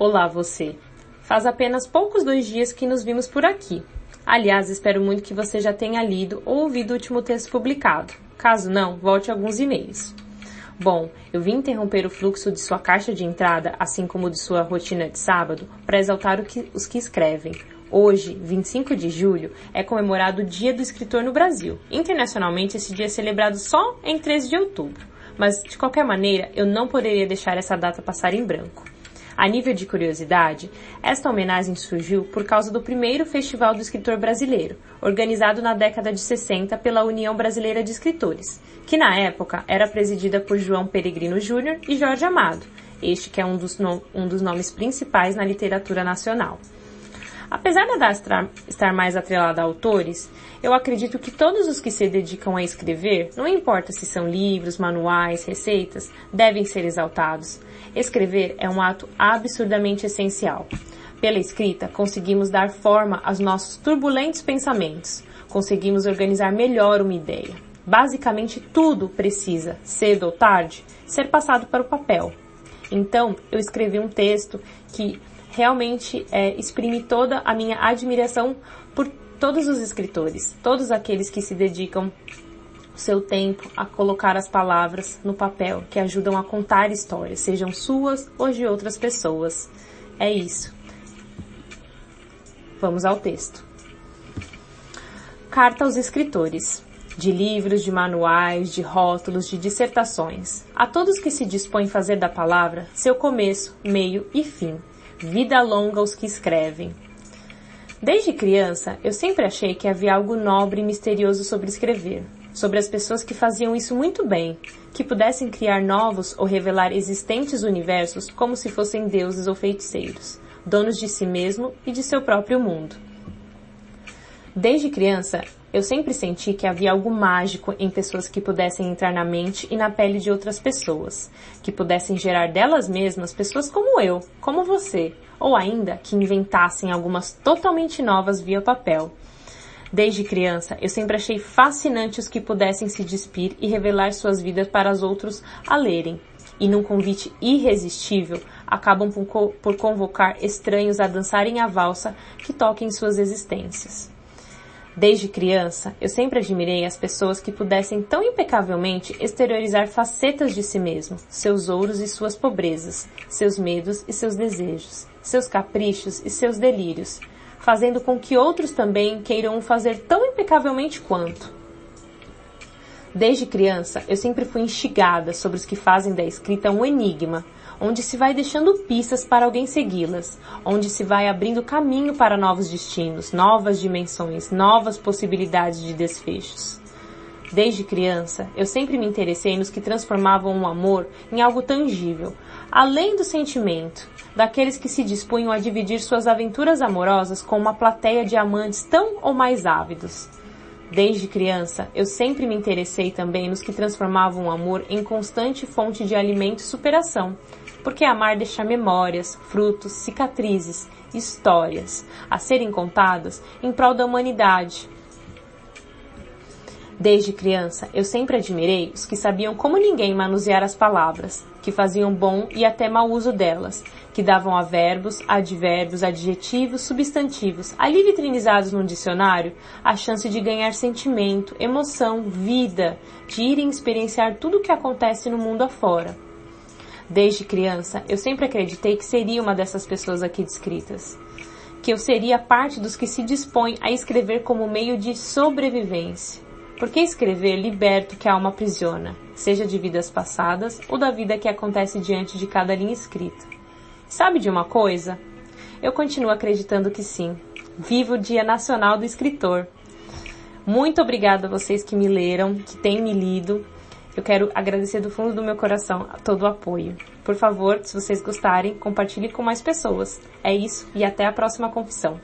Olá você! Faz apenas poucos dois dias que nos vimos por aqui. Aliás, espero muito que você já tenha lido ou ouvido o último texto publicado. Caso não, volte alguns e-mails. Bom, eu vim interromper o fluxo de sua caixa de entrada, assim como de sua rotina de sábado, para exaltar que, os que escrevem. Hoje, 25 de julho, é comemorado o Dia do Escritor no Brasil. Internacionalmente, esse dia é celebrado só em 13 de outubro. Mas, de qualquer maneira, eu não poderia deixar essa data passar em branco. A nível de curiosidade, esta homenagem surgiu por causa do primeiro Festival do Escritor Brasileiro, organizado na década de 60 pela União Brasileira de Escritores, que na época era presidida por João Peregrino Júnior e Jorge Amado, este que é um dos, um dos nomes principais na literatura nacional. Apesar da Dastra estar mais atrelada a autores, eu acredito que todos os que se dedicam a escrever, não importa se são livros, manuais, receitas, devem ser exaltados. Escrever é um ato absurdamente essencial. Pela escrita, conseguimos dar forma aos nossos turbulentos pensamentos, conseguimos organizar melhor uma ideia. Basicamente tudo precisa, cedo ou tarde, ser passado para o papel. Então, eu escrevi um texto que realmente é, exprime toda a minha admiração por todos os escritores, todos aqueles que se dedicam o seu tempo a colocar as palavras no papel, que ajudam a contar histórias, sejam suas ou de outras pessoas. É isso. Vamos ao texto. Carta aos escritores. De livros, de manuais, de rótulos, de dissertações. A todos que se dispõem a fazer da palavra seu começo, meio e fim Vida longa aos que escrevem. Desde criança, eu sempre achei que havia algo nobre e misterioso sobre escrever, sobre as pessoas que faziam isso muito bem, que pudessem criar novos ou revelar existentes universos como se fossem deuses ou feiticeiros, donos de si mesmo e de seu próprio mundo. Desde criança, eu sempre senti que havia algo mágico em pessoas que pudessem entrar na mente e na pele de outras pessoas, que pudessem gerar delas mesmas pessoas como eu, como você, ou ainda que inventassem algumas totalmente novas via papel. Desde criança, eu sempre achei fascinante os que pudessem se despir e revelar suas vidas para os outros a lerem, e num convite irresistível, acabam por convocar estranhos a dançarem a valsa que toquem suas existências. Desde criança, eu sempre admirei as pessoas que pudessem tão impecavelmente exteriorizar facetas de si mesmo, seus ouros e suas pobrezas, seus medos e seus desejos, seus caprichos e seus delírios, fazendo com que outros também queiram o fazer tão impecavelmente quanto. Desde criança, eu sempre fui instigada sobre os que fazem da escrita um enigma, onde se vai deixando pistas para alguém segui-las, onde se vai abrindo caminho para novos destinos, novas dimensões, novas possibilidades de desfechos. Desde criança, eu sempre me interessei nos que transformavam o amor em algo tangível, além do sentimento, daqueles que se dispunham a dividir suas aventuras amorosas com uma plateia de amantes tão ou mais ávidos. Desde criança, eu sempre me interessei também nos que transformavam o amor em constante fonte de alimento e superação, porque amar deixa memórias, frutos, cicatrizes, histórias a serem contadas em prol da humanidade. Desde criança, eu sempre admirei os que sabiam como ninguém manusear as palavras, que faziam bom e até mau uso delas, que davam a verbos, advérbios, adjetivos, substantivos, ali vitrinizados num dicionário, a chance de ganhar sentimento, emoção, vida, de irem experienciar tudo o que acontece no mundo afora. Desde criança, eu sempre acreditei que seria uma dessas pessoas aqui descritas. Que eu seria parte dos que se dispõem a escrever como meio de sobrevivência. Porque escrever liberta o que a alma aprisiona, seja de vidas passadas ou da vida que acontece diante de cada linha escrita. Sabe de uma coisa? Eu continuo acreditando que sim. Viva o Dia Nacional do Escritor. Muito obrigada a vocês que me leram, que têm me lido. Eu quero agradecer do fundo do meu coração todo o apoio. Por favor, se vocês gostarem, compartilhe com mais pessoas. É isso e até a próxima confissão.